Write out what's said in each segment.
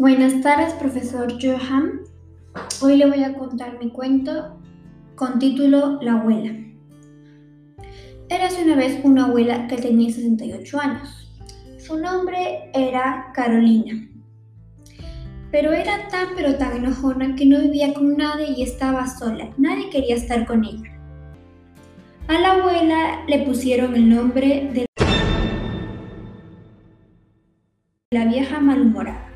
Buenas tardes, profesor Johan. Hoy le voy a contar mi cuento con título La abuela. Érase una vez una abuela que tenía 68 años. Su nombre era Carolina. Pero era tan pero tan enojona que no vivía con nadie y estaba sola. Nadie quería estar con ella. A la abuela le pusieron el nombre de la vieja malhumorada.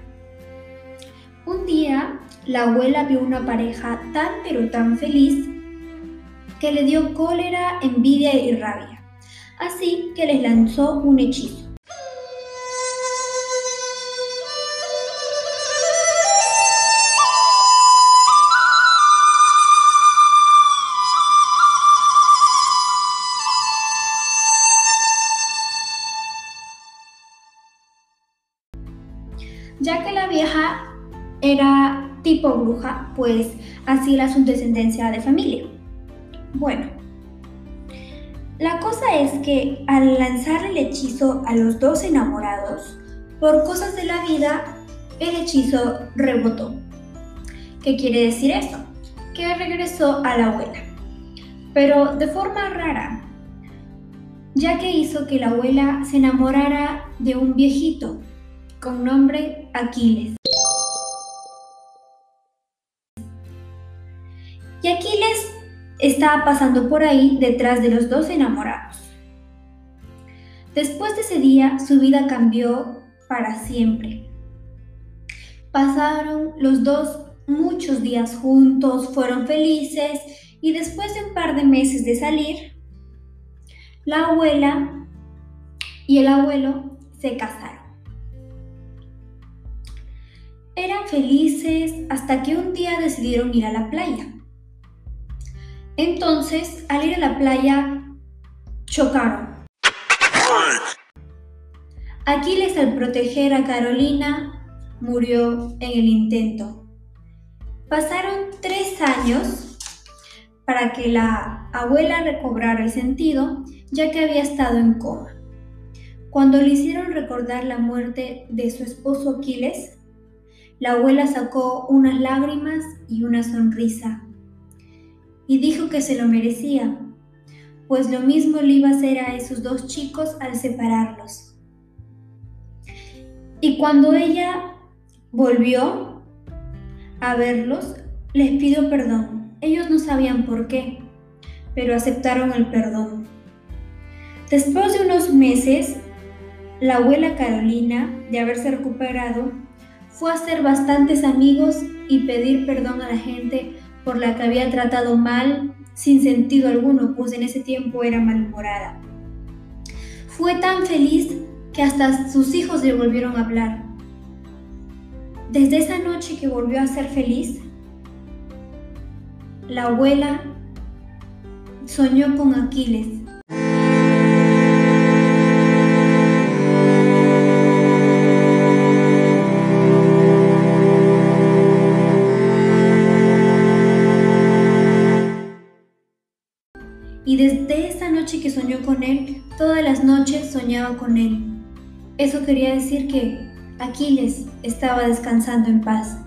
Un día, la abuela vio una pareja tan pero tan feliz que le dio cólera, envidia y rabia. Así que les lanzó un hechizo. Ya que la vieja era tipo bruja, pues así era su descendencia de familia. Bueno, la cosa es que al lanzar el hechizo a los dos enamorados, por cosas de la vida, el hechizo rebotó. ¿Qué quiere decir eso? Que regresó a la abuela, pero de forma rara, ya que hizo que la abuela se enamorara de un viejito con nombre Aquiles. Y Aquiles estaba pasando por ahí detrás de los dos enamorados. Después de ese día, su vida cambió para siempre. Pasaron los dos muchos días juntos, fueron felices y después de un par de meses de salir, la abuela y el abuelo se casaron. Eran felices hasta que un día decidieron ir a la playa. Entonces, al ir a la playa, chocaron. Aquiles, al proteger a Carolina, murió en el intento. Pasaron tres años para que la abuela recobrara el sentido, ya que había estado en coma. Cuando le hicieron recordar la muerte de su esposo Aquiles, la abuela sacó unas lágrimas y una sonrisa y dijo que se lo merecía, pues lo mismo le iba a hacer a esos dos chicos al separarlos. Y cuando ella volvió a verlos, les pidió perdón. Ellos no sabían por qué, pero aceptaron el perdón. Después de unos meses, la abuela Carolina, de haberse recuperado, fue a hacer bastantes amigos y pedir perdón a la gente por la que había tratado mal sin sentido alguno, pues en ese tiempo era malhumorada. Fue tan feliz que hasta sus hijos le volvieron a hablar. Desde esa noche que volvió a ser feliz, la abuela soñó con Aquiles y desde esa noche que soñó con él, todas las noches soñaba con él. Eso quería decir que Aquiles estaba descansando en paz.